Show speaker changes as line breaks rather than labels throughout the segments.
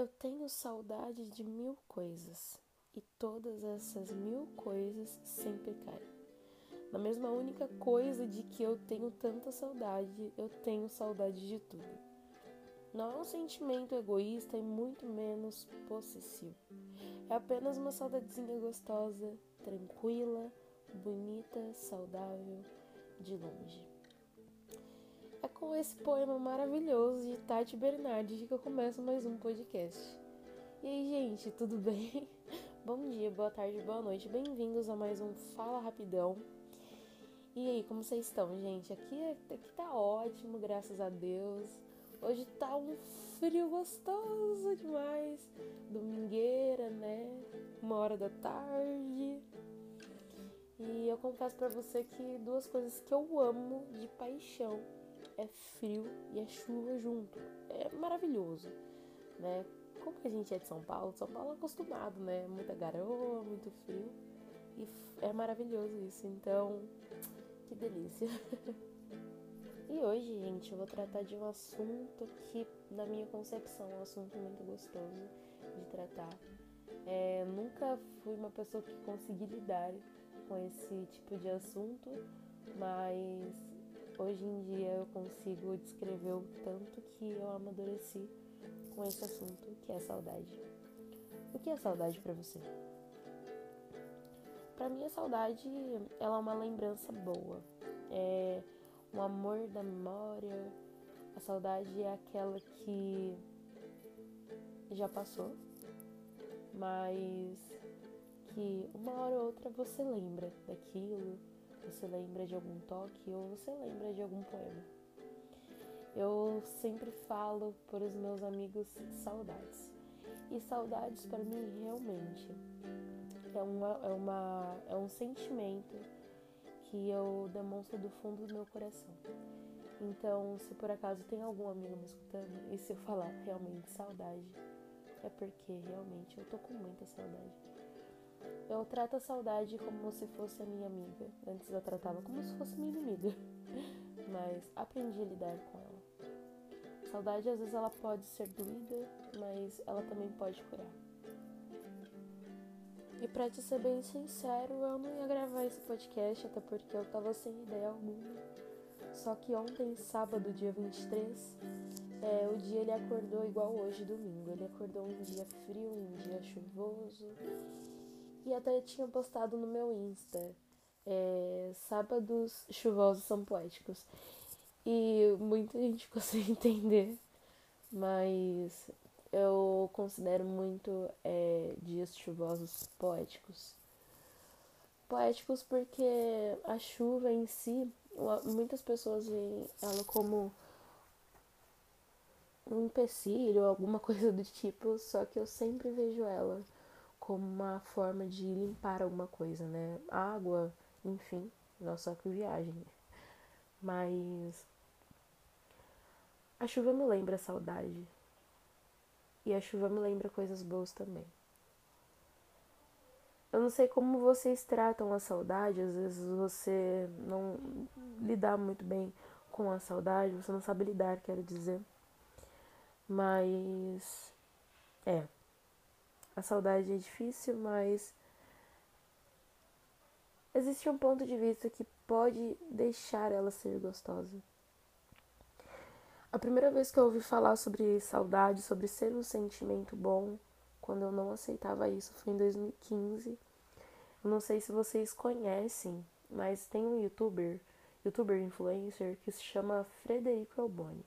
Eu tenho saudade de mil coisas e todas essas mil coisas sempre caem. Na mesma única coisa de que eu tenho tanta saudade, eu tenho saudade de tudo. Não é um sentimento egoísta e muito menos possessivo. É apenas uma saudadezinha gostosa, tranquila, bonita, saudável, de longe. É com esse poema maravilhoso de Tati Bernardi que eu começo mais um podcast. E aí, gente, tudo bem? Bom dia, boa tarde, boa noite. Bem-vindos a mais um Fala Rapidão. E aí, como vocês estão, gente? Aqui, aqui tá ótimo, graças a Deus. Hoje tá um frio gostoso demais. Domingueira, né? Uma hora da tarde. E eu confesso para você que duas coisas que eu amo de paixão é frio e é chuva junto. É maravilhoso, né? Como a gente é de São Paulo, São Paulo é acostumado, né? Muita garoa, muito frio. E é maravilhoso isso. Então, que delícia. e hoje, gente, eu vou tratar de um assunto que, na minha concepção, é um assunto muito gostoso de tratar. É, nunca fui uma pessoa que consegui lidar com esse tipo de assunto, mas hoje em dia eu consigo descrever o tanto que eu amadureci com esse assunto, que é saudade. O que é saudade para você? Para mim a saudade ela é uma lembrança boa. É um amor da memória. A saudade é aquela que já passou, mas que uma hora ou outra você lembra daquilo, você lembra de algum toque ou você lembra de algum poema. Eu sempre falo para os meus amigos saudades. E saudades para mim realmente é, uma, é, uma, é um sentimento que eu demonstro do fundo do meu coração. Então, se por acaso tem algum amigo me escutando e se eu falar realmente saudade, é porque realmente eu tô com muita saudade. Eu trato a saudade como se fosse a minha amiga. Antes eu tratava como se fosse minha inimiga. Mas aprendi a lidar com ela. Saudade às vezes ela pode ser doída, mas ela também pode curar. E pra te ser bem sincero, eu não ia gravar esse podcast, até porque eu tava sem ideia alguma. Só que ontem, sábado, dia 23, é, o dia ele acordou igual hoje, domingo. Ele acordou um dia frio, um dia chuvoso. E até tinha postado no meu Insta. É, sábados chuvosos são poéticos. E muita gente sem entender. Mas eu considero muito é, dias chuvosos poéticos. Poéticos porque a chuva em si, muitas pessoas veem ela como um empecilho, alguma coisa do tipo, só que eu sempre vejo ela como uma forma de limpar alguma coisa, né? Água, enfim, só que viagem. Mas a chuva me lembra saudade. E a chuva me lembra coisas boas também. Eu não sei como vocês tratam a saudade, às vezes você não lidar muito bem com a saudade, você não sabe lidar, quero dizer. Mas é, a saudade é difícil, mas existe um ponto de vista que pode deixar ela ser gostosa. A primeira vez que eu ouvi falar sobre saudade, sobre ser um sentimento bom, quando eu não aceitava isso, foi em 2015. Eu não sei se vocês conhecem, mas tem um youtuber, youtuber influencer, que se chama Frederico Alboni.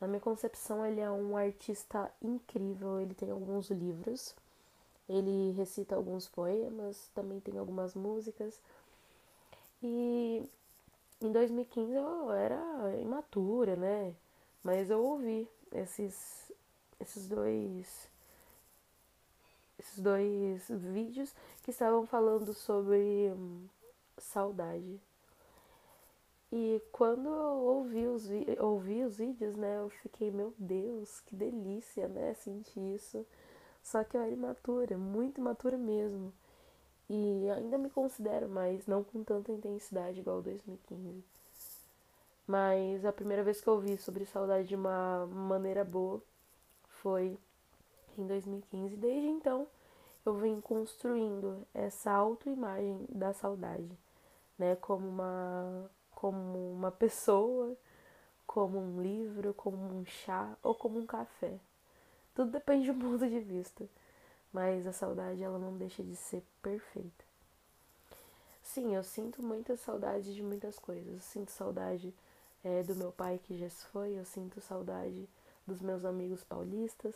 Na minha concepção, ele é um artista incrível, ele tem alguns livros ele recita alguns poemas, também tem algumas músicas. E em 2015 eu era imatura, né? Mas eu ouvi esses, esses dois esses dois vídeos que estavam falando sobre hum, saudade. E quando eu ouvi os, ouvi os vídeos, né, eu fiquei, meu Deus, que delícia, né, sentir isso. Só que eu era imatura, muito imatura mesmo. E ainda me considero, mas não com tanta intensidade igual 2015. Mas a primeira vez que eu vi sobre saudade de uma maneira boa foi em 2015. Desde então, eu venho construindo essa autoimagem da saudade, né? Como uma, como uma pessoa, como um livro, como um chá ou como um café. Tudo depende do ponto de vista, mas a saudade ela não deixa de ser perfeita. Sim, eu sinto muita saudade de muitas coisas. Eu sinto saudade é, do meu pai que já se foi, eu sinto saudade dos meus amigos paulistas,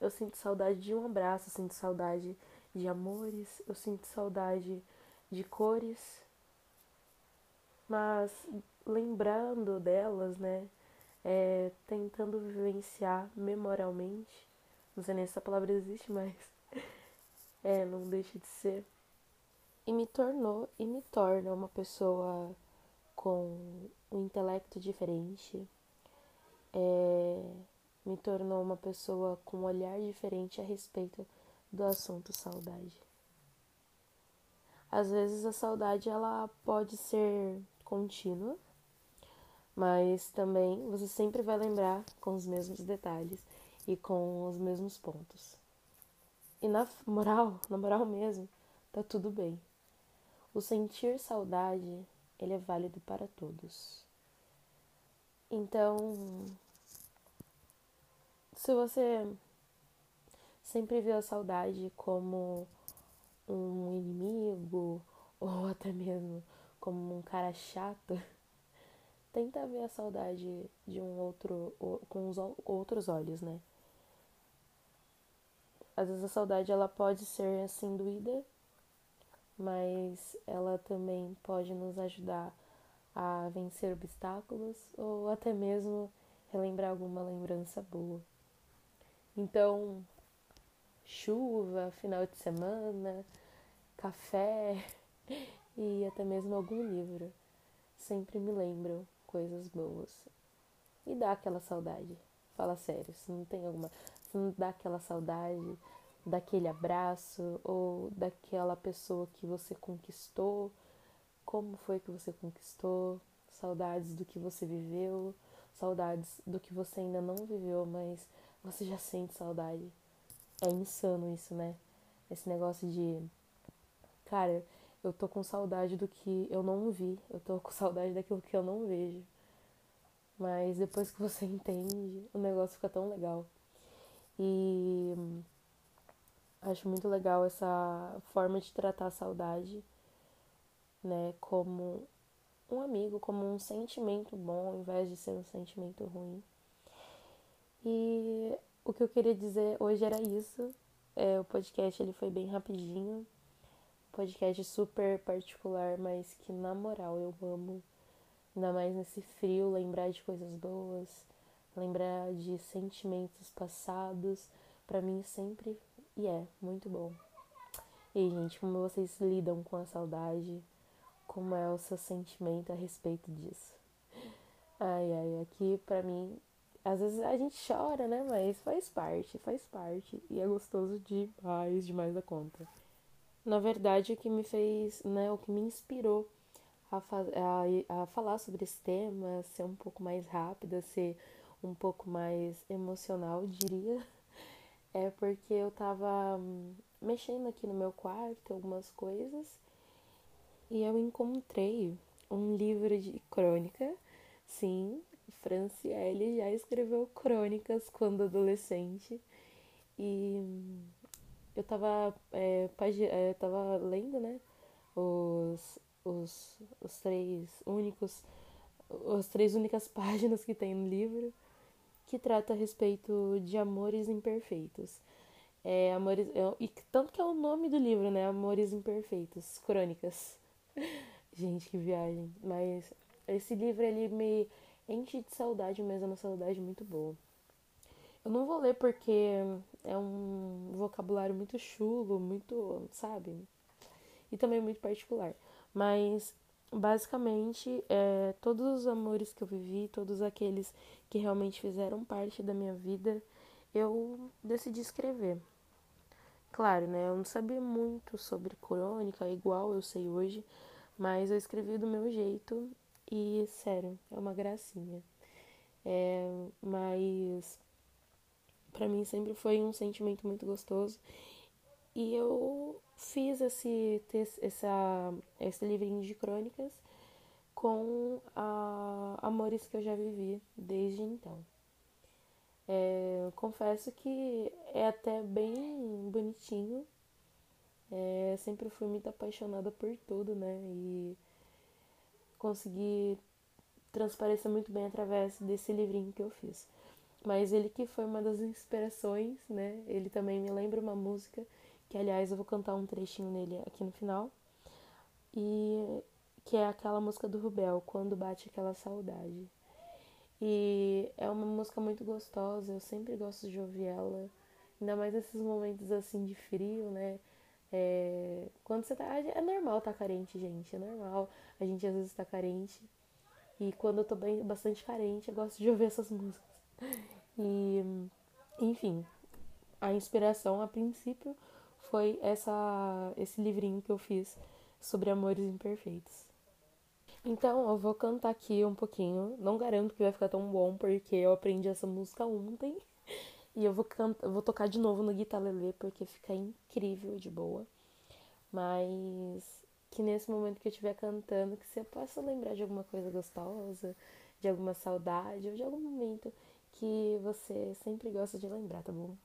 eu sinto saudade de um abraço, eu sinto saudade de amores, eu sinto saudade de cores, mas lembrando delas, né, é, tentando vivenciar memorialmente, não sei nem se essa palavra existe, mas é, não deixa de ser, e me tornou e me torna uma pessoa com um intelecto diferente, é, me tornou uma pessoa com um olhar diferente a respeito do assunto saudade. Às vezes a saudade ela pode ser contínua, mas também você sempre vai lembrar com os mesmos detalhes e com os mesmos pontos. E na moral, na moral mesmo, tá tudo bem. O sentir saudade ele é válido para todos. Então, se você sempre vê a saudade como um inimigo ou até mesmo como um cara chato, tenta ver a saudade de um outro com os outros olhos, né? Às vezes a saudade ela pode ser assim doída mas ela também pode nos ajudar a vencer obstáculos ou até mesmo relembrar alguma lembrança boa. Então, chuva, final de semana, café e até mesmo algum livro sempre me lembram coisas boas. E dá aquela saudade. Fala sério, se não tem alguma. Se não dá aquela saudade daquele abraço ou daquela pessoa que você conquistou, como foi que você conquistou, saudades do que você viveu, saudades do que você ainda não viveu, mas você já sente saudade. É insano isso, né? Esse negócio de cara, eu tô com saudade do que eu não vi, eu tô com saudade daquilo que eu não vejo. Mas depois que você entende, o negócio fica tão legal. E Acho muito legal essa forma de tratar a saudade, né, como um amigo, como um sentimento bom, ao invés de ser um sentimento ruim. E o que eu queria dizer hoje era isso. É, o podcast ele foi bem rapidinho, podcast super particular, mas que na moral eu amo. Ainda mais nesse frio, lembrar de coisas boas, lembrar de sentimentos passados, para mim sempre e é muito bom. E gente, como vocês lidam com a saudade? Como é o seu sentimento a respeito disso? Ai, ai, aqui pra mim, às vezes a gente chora, né? Mas faz parte, faz parte. E é gostoso demais, demais da conta. Na verdade, o que me fez, né? O que me inspirou a, a, a falar sobre esse tema, ser um pouco mais rápida, ser um pouco mais emocional, diria é porque eu tava hum, mexendo aqui no meu quarto, algumas coisas, e eu encontrei um livro de crônica. Sim, Franciele já escreveu crônicas quando adolescente. E hum, eu tava, é, é, tava lendo, né, os, os, os três únicos, as três únicas páginas que tem no livro que trata a respeito de amores imperfeitos. É, amores, é, e tanto que é o nome do livro, né? Amores Imperfeitos, Crônicas. Gente, que viagem. Mas esse livro ele me enche de saudade, mas é uma saudade muito boa. Eu não vou ler porque é um vocabulário muito chulo, muito, sabe? E também muito particular. Mas basicamente, é, todos os amores que eu vivi, todos aqueles que realmente fizeram parte da minha vida, eu decidi escrever. Claro, né? Eu não sabia muito sobre crônica, igual eu sei hoje, mas eu escrevi do meu jeito e, sério, é uma gracinha. É, mas para mim sempre foi um sentimento muito gostoso. E eu fiz esse, essa, esse livrinho de crônicas com a, amores que eu já vivi desde então. É, confesso que é até bem bonitinho. É, sempre fui muito apaixonada por tudo, né? E consegui transparecer muito bem através desse livrinho que eu fiz. Mas ele que foi uma das inspirações, né? Ele também me lembra uma música, que aliás eu vou cantar um trechinho nele aqui no final. E que é aquela música do Rubel, Quando Bate Aquela Saudade. E é uma música muito gostosa, eu sempre gosto de ouvir ela, ainda mais nesses momentos assim de frio, né? É, quando você tá. É normal estar tá carente, gente, é normal. A gente às vezes tá carente. E quando eu tô bem, bastante carente, eu gosto de ouvir essas músicas. E, enfim, a inspiração a princípio foi essa, esse livrinho que eu fiz sobre amores imperfeitos. Então, eu vou cantar aqui um pouquinho. Não garanto que vai ficar tão bom, porque eu aprendi essa música ontem. E eu vou, cantar, vou tocar de novo no guitarra porque fica incrível de boa. Mas que nesse momento que eu estiver cantando, que você possa lembrar de alguma coisa gostosa, de alguma saudade, ou de algum momento que você sempre gosta de lembrar, tá bom?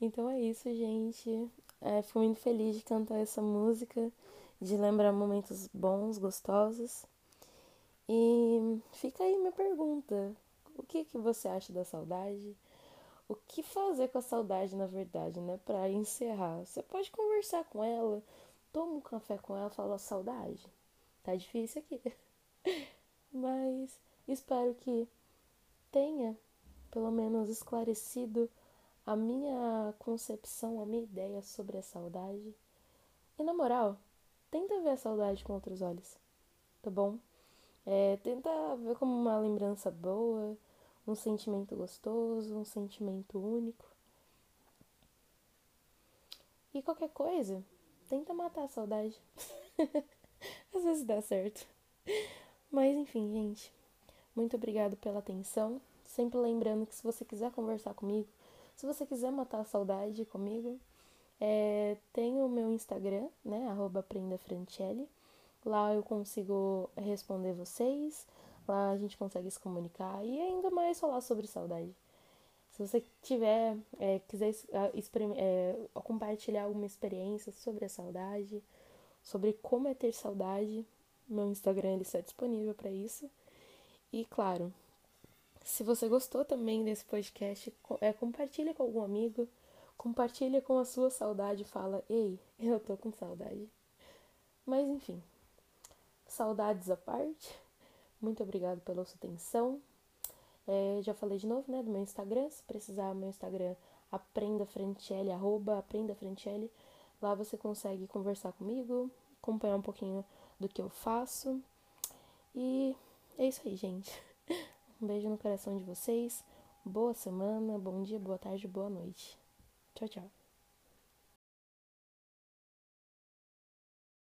Então é isso, gente. É, fui muito feliz de cantar essa música, de lembrar momentos bons, gostosos. E fica aí minha pergunta: o que, que você acha da saudade? O que fazer com a saudade, na verdade, né? Pra encerrar. Você pode conversar com ela, toma um café com ela, fala saudade. Tá difícil aqui. Mas espero que tenha pelo menos esclarecido a minha concepção, a minha ideia sobre a saudade. E na moral, tenta ver a saudade com outros olhos, tá bom? É, tenta ver como uma lembrança boa, um sentimento gostoso, um sentimento único. E qualquer coisa, tenta matar a saudade. Às vezes dá certo. Mas enfim, gente. Muito obrigado pela atenção. Sempre lembrando que se você quiser conversar comigo, se você quiser matar a saudade comigo, é, tem o meu Instagram, né? Arroba Lá eu consigo responder vocês, lá a gente consegue se comunicar e ainda mais falar sobre saudade. Se você tiver, é, quiser é, compartilhar alguma experiência sobre a saudade, sobre como é ter saudade, meu Instagram ele está disponível para isso. E claro, se você gostou também desse podcast, é, compartilha com algum amigo, compartilha com a sua saudade, fala, ei, eu tô com saudade. Mas enfim, saudades à parte. Muito obrigado pela sua atenção. É, já falei de novo, né, do meu Instagram. Se precisar, meu Instagram aprenda arroba. Lá você consegue conversar comigo, acompanhar um pouquinho do que eu faço. E é isso aí, gente. Um beijo no coração de vocês. Boa semana, bom dia, boa tarde, boa noite. Tchau, tchau.